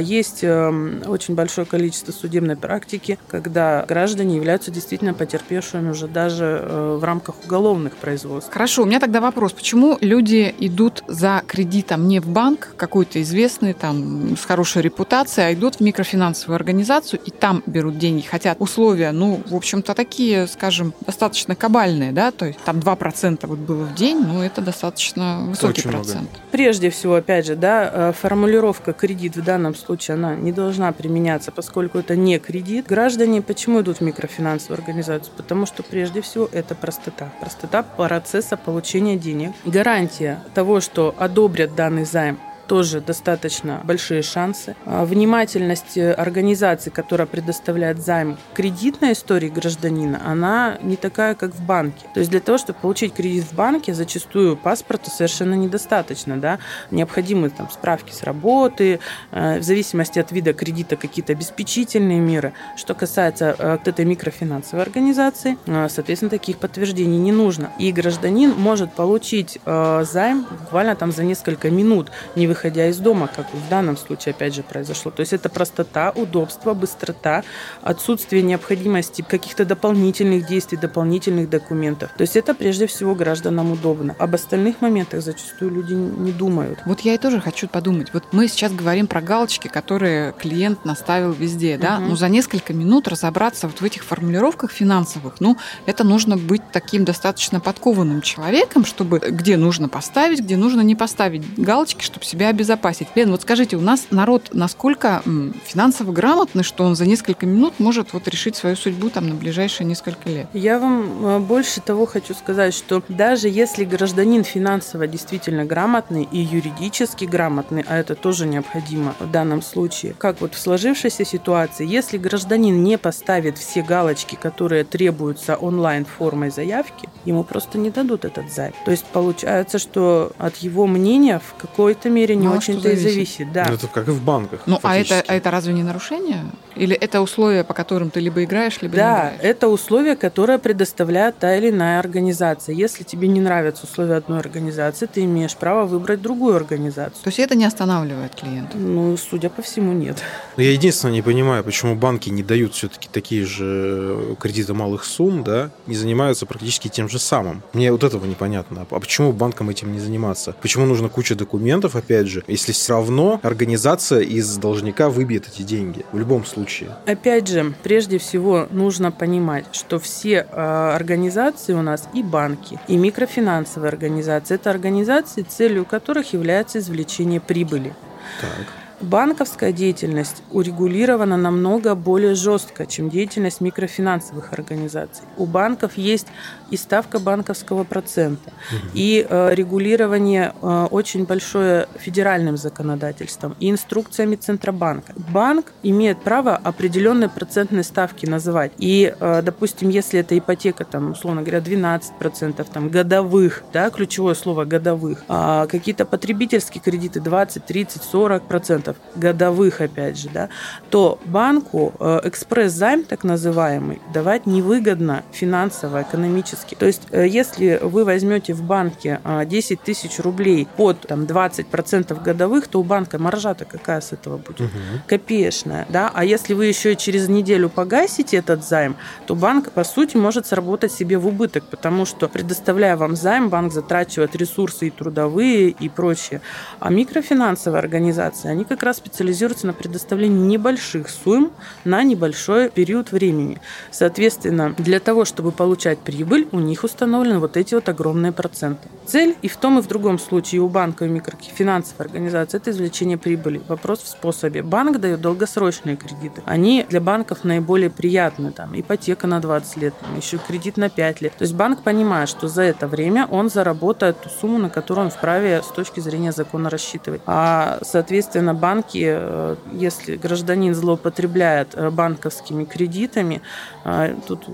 есть эм, очень большое количество судебной практики, когда граждане являются действительно потерпевшими уже даже э, в рамках уголовных производств. Хорошо, у меня тогда вопрос. Почему люди идут за кредитом не в банк, какой-то известный, там, с хорошей репутацией, а идут в микрофинансовую организацию и там берут деньги? Хотя условия, ну, в общем-то, такие, скажем, достаточно кабальные, да, то есть там 2% вот было в день, ну, это достаточно высокий Очень процент. много. Прежде всего, опять же, да, э, формулировка кредит в данном случае, она не должна применяться, поскольку это не кредит. Граждане почему идут в микрофинансовую организацию? Потому что прежде всего это простота. Простота процесса получения денег. Гарантия того, что одобрят данный займ тоже достаточно большие шансы. А, внимательность э, организации, которая предоставляет займ кредитной истории гражданина, она не такая, как в банке. То есть для того, чтобы получить кредит в банке, зачастую паспорта совершенно недостаточно. Да? Необходимы там, справки с работы, э, в зависимости от вида кредита какие-то обеспечительные меры. Что касается э, вот этой микрофинансовой организации, соответственно, таких подтверждений не нужно. И гражданин может получить займ буквально там за несколько минут, не выходя из дома, как в данном случае опять же произошло. То есть это простота, удобство, быстрота, отсутствие необходимости каких-то дополнительных действий, дополнительных документов. То есть это прежде всего гражданам удобно. Об остальных моментах зачастую люди не думают. Вот я и тоже хочу подумать. Вот мы сейчас говорим про галочки, которые клиент наставил везде, да? Мгм. Ну, за несколько минут разобраться вот в этих формулировках финансовых, ну, это нужно быть таким достаточно подкованным человеком, чтобы где нужно поставить, где нужно не поставить галочки, чтобы себя обезопасить. Лен, вот скажите, у нас народ насколько финансово грамотный, что он за несколько минут может вот решить свою судьбу там на ближайшие несколько лет? Я вам э, больше того хочу сказать, что даже если гражданин финансово действительно грамотный и юридически грамотный, а это тоже необходимо в данном случае, как вот в сложившейся ситуации, если гражданин не поставит все галочки, которые требуются онлайн формой заявки, ему просто не дадут этот займ. То есть получается, что от его мнения в какой-то мере не Мало что очень-то и зависит. Да. Ну, Это как и в банках. Ну, а это, фактически. а это разве не нарушение? Или это условия, по которым ты либо играешь, либо не Да, играешь? это условия, которые предоставляет та или иная организация. Если тебе не нравятся условия одной организации, ты имеешь право выбрать другую организацию. То есть это не останавливает клиента? Ну, судя по всему, нет. Но я единственное не понимаю, почему банки не дают все-таки такие же кредиты малых сумм, да, не занимаются практически тем же самым. Мне вот этого непонятно. А почему банкам этим не заниматься? Почему нужно куча документов, опять же, если все равно организация из должника выбьет эти деньги в любом случае? Опять же, прежде всего нужно понимать, что все э, организации у нас и банки, и микрофинансовые организации, это организации, целью которых является извлечение прибыли. Так. Банковская деятельность урегулирована намного более жестко, чем деятельность микрофинансовых организаций. У банков есть и ставка банковского процента, и э, регулирование э, очень большое федеральным законодательством и инструкциями Центробанка. Банк имеет право определенные процентные ставки называть. И, э, допустим, если это ипотека, там, условно говоря, 12% там, годовых, да, ключевое слово годовых, а какие-то потребительские кредиты 20, 30, 40 процентов годовых, опять же, да, то банку э, экспресс-займ, так называемый, давать невыгодно финансово, экономически. То есть, э, если вы возьмете в банке э, 10 тысяч рублей под там, 20 процентов годовых, то у банка маржа-то какая с этого будет? Копеечная, да? А если вы еще через неделю погасите этот займ, то банк, по сути, может сработать себе в убыток, потому что, предоставляя вам займ, банк затрачивает ресурсы и трудовые, и прочее. А микрофинансовые организации, они как раз специализируются на предоставлении небольших сумм на небольшой период времени. Соответственно, для того, чтобы получать прибыль, у них установлены вот эти вот огромные проценты. Цель и в том, и в другом случае у банка, и микрофинансовой организации – это извлечение прибыли. Вопрос в способе. Банк дает долгосрочные кредиты. Они для банков наиболее приятны. Там, ипотека на 20 лет, там, еще кредит на 5 лет. То есть банк понимает, что за это время он заработает ту сумму, на которую он вправе с точки зрения закона рассчитывать. А, соответственно, банки, э, если гражданин злоупотребляет э, банковскими кредитами, э, тут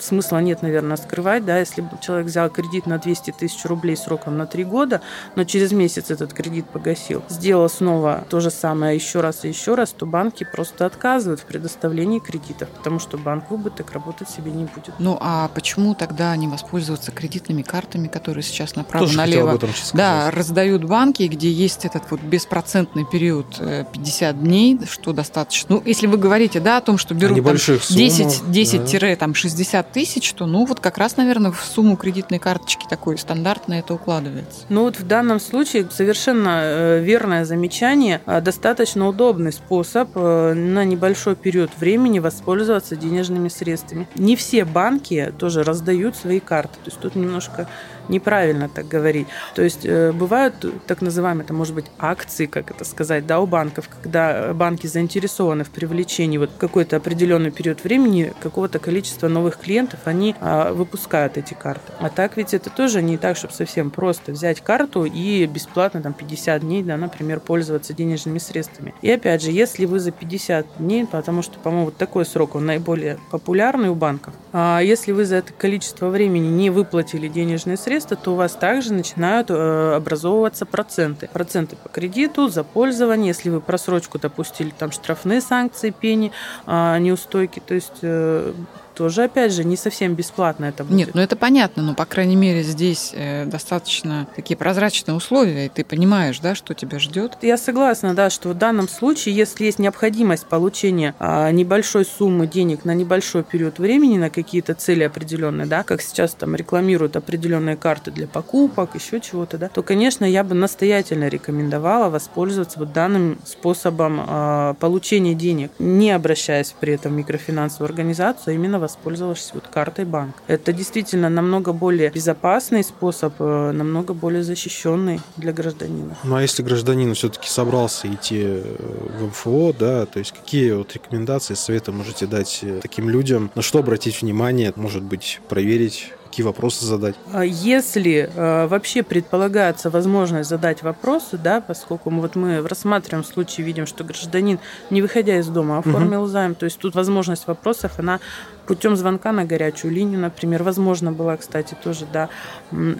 смысла нет, наверное, скрывать, да, если человек взял кредит на 200 тысяч рублей сроком на 3 года, но через месяц этот кредит погасил, сделал снова то же самое еще раз и еще раз, то банки просто отказывают в предоставлении кредитов, потому что банк в убыток работать себе не будет. Ну а почему тогда не воспользоваться кредитными картами, которые сейчас направо-налево да, раздают банки, где есть этот вот беспроцентный период 50 э, дней, что достаточно. Ну, если вы говорите, да, о том, что берут там, 10, 10 да. там, 60 тысяч, то, ну, вот как раз, наверное, в сумму кредитной карточки такой стандартной это укладывается. Ну, вот в данном случае совершенно э, верное замечание. А, достаточно удобный способ э, на небольшой период времени воспользоваться денежными средствами. Не все банки тоже раздают свои карты. То есть тут немножко неправильно так говорить. То есть э, бывают так называемые, это может быть акции, как это сказать, да, у банков, когда банки заинтересованы в привлечении вот какой-то определенный период времени какого-то количества новых клиентов, они а, выпускают эти карты. А так ведь это тоже не так, чтобы совсем просто взять карту и бесплатно там 50 дней, да, например, пользоваться денежными средствами. И опять же, если вы за 50 дней, потому что, по-моему, вот такой срок, он наиболее популярный у банков, а если вы за это количество времени не выплатили денежные средства, средства, то у вас также начинают э, образовываться проценты. Проценты по кредиту, за пользование, если вы просрочку допустили, там штрафные санкции, пени, а, неустойки, то есть э, тоже, опять же, не совсем бесплатно это будет. Нет, ну это понятно, но, по крайней мере, здесь э, достаточно такие прозрачные условия, и ты понимаешь, да, что тебя ждет. Я согласна, да, что в данном случае, если есть необходимость получения а, небольшой суммы денег на небольшой период времени, на какие-то цели определенные, да, как сейчас там рекламируют определенные карты для покупок, еще чего-то, да, то, конечно, я бы настоятельно рекомендовала воспользоваться вот данным способом а, получения денег, не обращаясь при этом в микрофинансовую организацию, а именно воспользовавшись вот картой банк. Это действительно намного более безопасный способ, э, намного более защищенный для гражданина. Ну а если гражданин все-таки собрался идти э, в МФО, да, то есть какие вот рекомендации, советы можете дать э, таким людям, на что обратить внимание, может быть, проверить какие вопросы задать? А если э, вообще предполагается возможность задать вопросы, да, поскольку мы, вот мы рассматриваем случай, видим, что гражданин, не выходя из дома, оформил угу. займ, то есть тут возможность вопросов, она путем звонка на горячую линию, например, возможно была, кстати, тоже, да.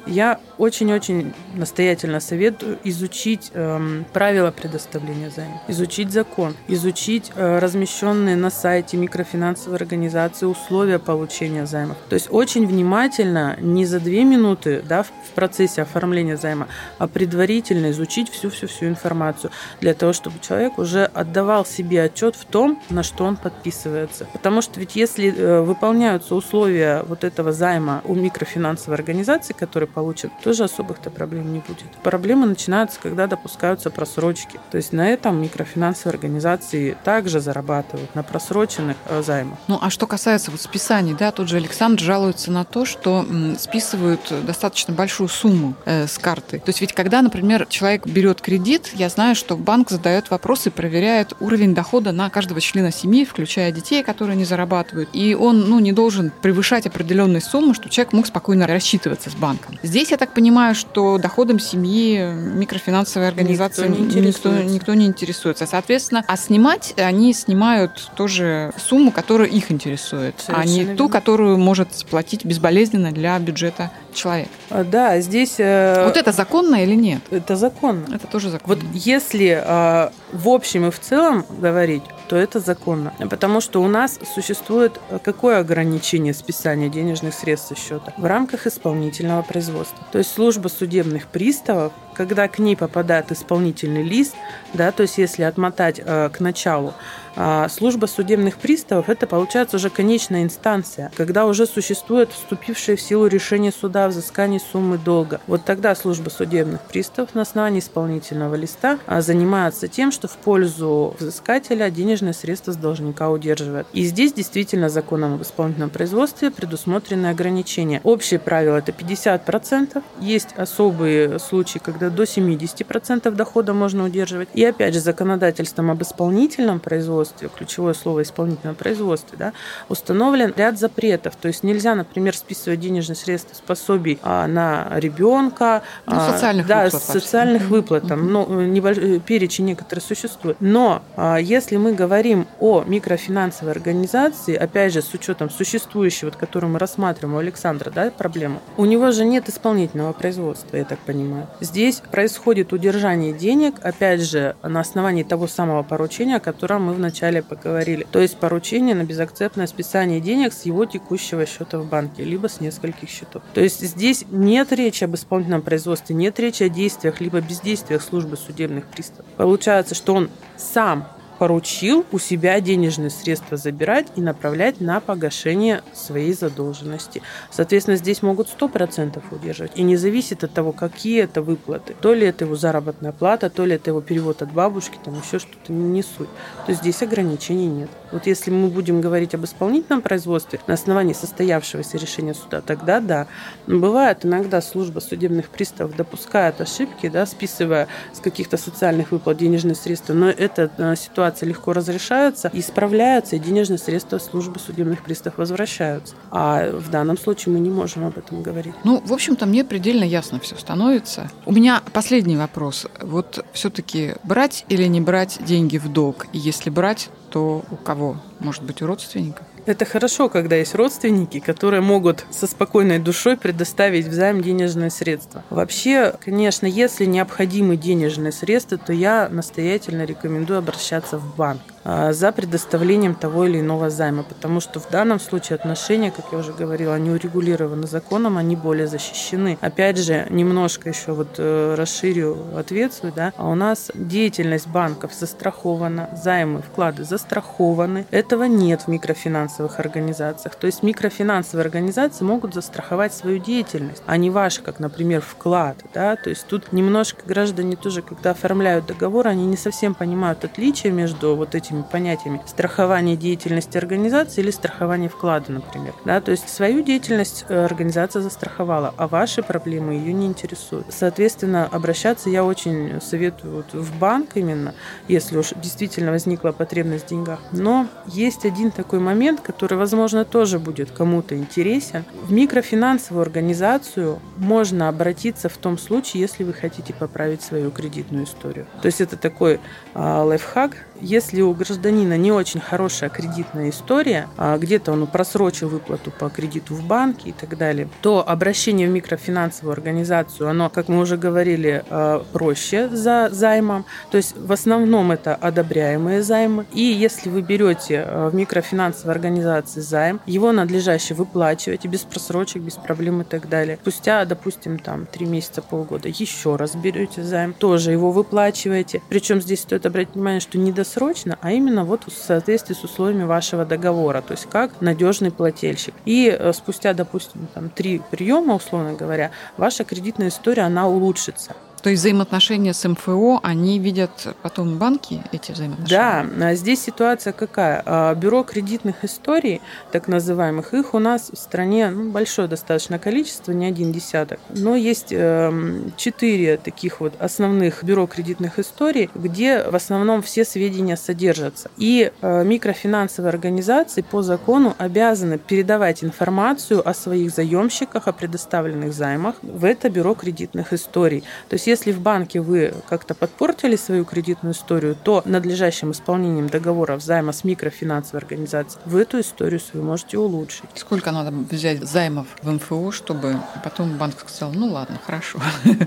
Я очень-очень настоятельно советую изучить э, правила предоставления займа, изучить закон, изучить э, размещенные на сайте микрофинансовой организации условия получения займов. То есть очень внимательно, не за две минуты, да, в, в процессе оформления займа, а предварительно изучить всю-всю-всю информацию для того, чтобы человек уже отдавал себе отчет в том, на что он подписывается. Потому что ведь если э, выполняются условия вот этого займа у микрофинансовой организации, которые получат, тоже особых-то проблем не будет. Проблемы начинаются, когда допускаются просрочки. То есть на этом микрофинансовые организации также зарабатывают, на просроченных э, займах. Ну, а что касается вот списаний, да, тут же Александр жалуется на то, что списывают достаточно большую сумму э, с карты. То есть ведь когда, например, человек берет кредит, я знаю, что банк задает вопросы, проверяет уровень дохода на каждого члена семьи, включая детей, которые не зарабатывают. И он ну, не должен превышать определенные суммы, чтобы человек мог спокойно рассчитываться с банком. Здесь я так понимаю, что доходом семьи микрофинансовой организации никто не, никто, никто не интересуется. Соответственно, а снимать они снимают тоже сумму, которая их интересует, Совершенно а не верно. ту, которую может платить безболезненно для бюджета человек. А, да, здесь... Э, вот это законно или нет? Это законно. Это тоже законно. Вот если э, в общем и в целом говорить, то это законно. Потому что у нас существует э, какое ограничение списания денежных средств со счета? В рамках исполнительного производства. То есть служба судебных приставов, когда к ней попадает исполнительный лист, да, то есть если отмотать э, к началу, а служба судебных приставов – это, получается, уже конечная инстанция, когда уже существует вступившее в силу решение суда о взыскании суммы долга. Вот тогда служба судебных приставов на основании исполнительного листа а, занимается тем, что в пользу взыскателя денежные средства с должника удерживает. И здесь действительно законом об исполнительном производстве предусмотрены ограничения. Общее правило – это 50%. Есть особые случаи, когда когда до 70% дохода можно удерживать. И опять же, законодательством об исполнительном производстве, ключевое слово исполнительном производстве, да, установлен ряд запретов. То есть нельзя, например, списывать денежные средства с пособий а, на ребенка, ну, социальных да, выплат, социальных выплат. Там, ну, небольш... перечень некоторые существует. Но а, если мы говорим о микрофинансовой организации, опять же, с учетом существующей, вот, которую мы рассматриваем у Александра, да, проблему, у него же нет исполнительного производства, я так понимаю. Здесь происходит удержание денег, опять же, на основании того самого поручения, о котором мы вначале поговорили. То есть поручение на безакцептное списание денег с его текущего счета в банке, либо с нескольких счетов. То есть здесь нет речи об исполнительном производстве, нет речи о действиях, либо бездействиях службы судебных приставов. Получается, что он сам поручил у себя денежные средства забирать и направлять на погашение своей задолженности. Соответственно, здесь могут 100% удерживать. И не зависит от того, какие это выплаты. То ли это его заработная плата, то ли это его перевод от бабушки, там еще что-то, не суть. То есть здесь ограничений нет. Вот если мы будем говорить об исполнительном производстве на основании состоявшегося решения суда, тогда да. Бывает иногда служба судебных приставов допускает ошибки, да, списывая с каких-то социальных выплат денежные средства, но эта э, ситуация ситуации легко разрешаются, исправляются, и денежные средства службы судебных приставов возвращаются. А в данном случае мы не можем об этом говорить. Ну, в общем-то, мне предельно ясно все становится. У меня последний вопрос. Вот все-таки брать или не брать деньги в долг? И если брать, то у кого? Может быть, у родственников? Это хорошо, когда есть родственники, которые могут со спокойной душой предоставить взаим денежные средства. Вообще, конечно, если необходимы денежные средства, то я настоятельно рекомендую обращаться в банк. А, за предоставлением того или иного займа, потому что в данном случае отношения, как я уже говорила, они урегулированы законом, они более защищены. Опять же, немножко еще вот э, расширю ответ свой, да, а у нас деятельность банков застрахована, займы, вклады застрахованы. Этого нет в микрофинансовых организациях. То есть микрофинансовые организации могут застраховать свою деятельность, а не ваш, как, например, вклад. Да? То есть тут немножко граждане тоже, когда оформляют договор, они не совсем понимают отличия между вот этими этими понятиями страхование деятельности организации или страхование вклада, например. Да, то есть свою деятельность э, организация застраховала, а ваши проблемы ее не интересуют. Соответственно, обращаться я очень советую вот в банк именно, если уж действительно возникла потребность в деньгах. Но есть один такой момент, который, возможно, тоже будет кому-то интересен. В микрофинансовую организацию можно обратиться в том случае, если вы хотите поправить свою кредитную историю. То есть это такой а, лайфхак, если у гражданина не очень хорошая кредитная история, а где-то он просрочил выплату по кредиту в банке и так далее, то обращение в микрофинансовую организацию, оно, как мы уже говорили, а, проще за займом. То есть в основном это одобряемые займы. И если вы берете а, в микрофинансовой организации займ, его надлежаще выплачиваете без просрочек, без проблем и так далее. Спустя, допустим, там три месяца, полгода еще раз берете займ, тоже его выплачиваете. Причем здесь стоит обратить внимание, что не до досрочно, а именно вот в соответствии с условиями вашего договора, то есть как надежный плательщик. И э, спустя, допустим, там, три приема, условно говоря, ваша кредитная история, она улучшится. То есть взаимоотношения с МФО, они видят потом банки, эти взаимоотношения? Да, а здесь ситуация какая? А, бюро кредитных историй, так называемых, их у нас в стране ну, большое достаточно количество, не один десяток. Но есть эм, четыре таких вот основных бюро кредитных историй, где в основном все сведения содержатся. И э, микрофинансовые организации по закону обязаны передавать информацию о своих заемщиках, о предоставленных займах в это бюро кредитных историй. То есть если в банке вы как-то подпортили свою кредитную историю, то надлежащим исполнением договора займа с микрофинансовой организацией вы эту историю свою можете улучшить. Сколько надо взять займов в МФО, чтобы потом банк сказал, ну ладно, хорошо.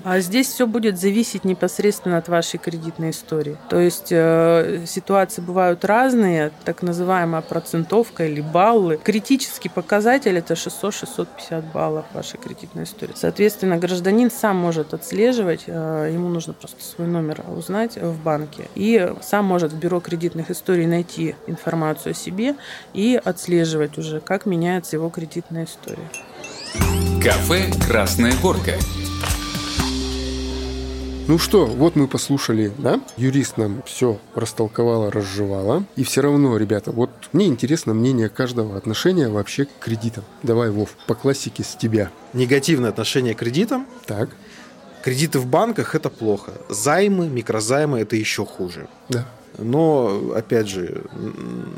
А здесь все будет зависеть непосредственно от вашей кредитной истории. То есть э, ситуации бывают разные, так называемая процентовка или баллы. Критический показатель это 600-650 баллов вашей кредитной истории. Соответственно, гражданин сам может отслеживать, Э, ему нужно просто свой номер узнать в банке. И сам может в бюро кредитных историй найти информацию о себе и отслеживать уже, как меняется его кредитная история. Кафе «Красная горка». Ну что, вот мы послушали, да? Юрист нам все растолковала, разжевала. И все равно, ребята, вот мне интересно мнение каждого отношения вообще к кредитам. Давай, Вов, по классике с тебя. Негативное отношение к кредитам. Так Кредиты в банках это плохо. Займы, микрозаймы это еще хуже. Да. Но, опять же,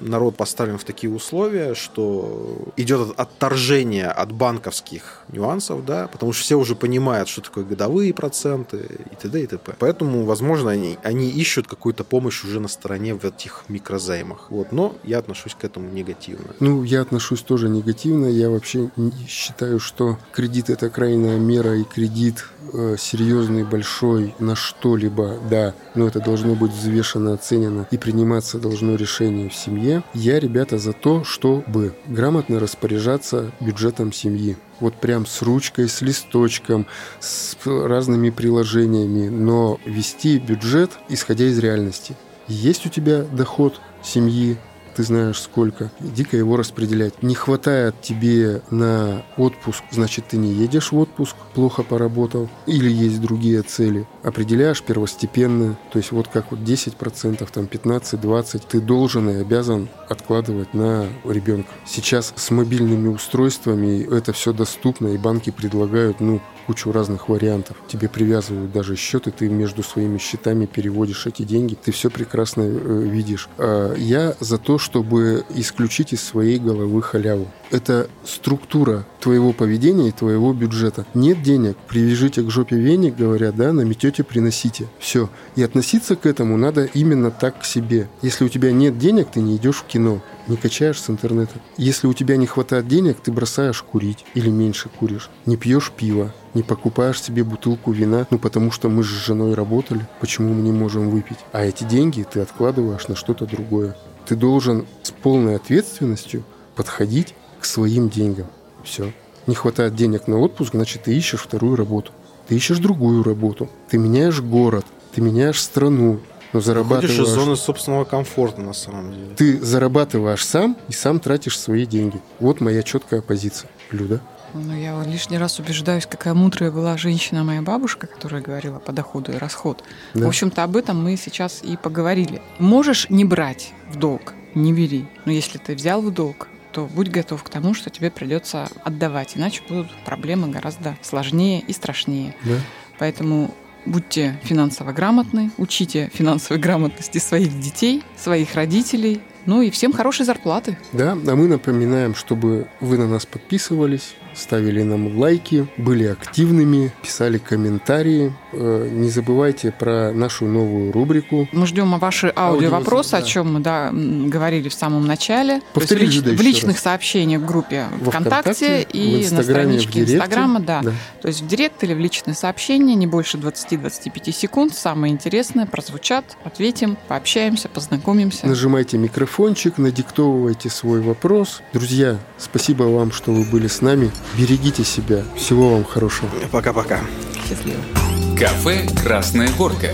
народ поставлен в такие условия, что идет отторжение от банковских нюансов, да, потому что все уже понимают, что такое годовые проценты и т.д. и т.п. Поэтому, возможно, они, они ищут какую-то помощь уже на стороне в этих микрозаймах. Вот. Но я отношусь к этому негативно. Ну, я отношусь тоже негативно. Я вообще считаю, что кредит – это крайняя мера, и кредит э, серьезный, большой на что-либо, да, но это должно быть взвешено, оценено, и приниматься должно решение в семье. Я, ребята, за то, чтобы грамотно распоряжаться бюджетом семьи вот прям с ручкой, с листочком, с разными приложениями, но вести бюджет, исходя из реальности. Есть у тебя доход семьи, ты знаешь сколько, иди-ка его распределять. Не хватает тебе на отпуск, значит, ты не едешь в отпуск, плохо поработал, или есть другие цели. Определяешь первостепенно, то есть вот как вот 10%, там 15-20, ты должен и обязан откладывать на ребенка. Сейчас с мобильными устройствами это все доступно, и банки предлагают, ну, кучу разных вариантов. Тебе привязывают даже счет, и ты между своими счетами переводишь эти деньги. Ты все прекрасно э, видишь. А я за то, чтобы исключить из своей головы халяву. Это структура твоего поведения и твоего бюджета. Нет денег, привяжите к жопе веник, говорят, да, наметете, приносите. Все. И относиться к этому надо именно так к себе. Если у тебя нет денег, ты не идешь в кино не качаешь с интернета. Если у тебя не хватает денег, ты бросаешь курить или меньше куришь. Не пьешь пиво, не покупаешь себе бутылку вина, ну потому что мы с женой работали, почему мы не можем выпить? А эти деньги ты откладываешь на что-то другое. Ты должен с полной ответственностью подходить к своим деньгам. Все. Не хватает денег на отпуск, значит, ты ищешь вторую работу. Ты ищешь другую работу. Ты меняешь город, ты меняешь страну, но зарабатываешь... из зоны собственного комфорта, на самом деле. Ты зарабатываешь сам и сам тратишь свои деньги. Вот моя четкая позиция. Люда? Ну, я лишний раз убеждаюсь, какая мудрая была женщина моя бабушка, которая говорила по доходу и расход. Да. В общем-то, об этом мы сейчас и поговорили. Можешь не брать в долг, не бери. Но если ты взял в долг, то будь готов к тому, что тебе придется отдавать, иначе будут проблемы гораздо сложнее и страшнее. Да. Поэтому будьте финансово грамотны, учите финансовой грамотности своих детей, своих родителей, ну и всем хорошей зарплаты. Да, а мы напоминаем, чтобы вы на нас подписывались, ставили нам лайки, были активными, писали комментарии. Э, не забывайте про нашу новую рубрику. Мы ждем ваши аудио-вопросы, да. о чем мы да, говорили в самом начале. Повторите, в, лич, в личных раз. сообщениях в группе Во ВКонтакте, ВКонтакте и на страничке Инстаграма. Да. да. То есть в директ или в личные сообщения не больше 20-25 секунд. Самое интересное прозвучат, ответим, пообщаемся, познакомимся. Нажимайте микрофончик, надиктовывайте свой вопрос. Друзья, спасибо вам, что вы были с нами. Берегите себя. Всего вам хорошего. Пока-пока. Счастливо. Кафе «Красная горка».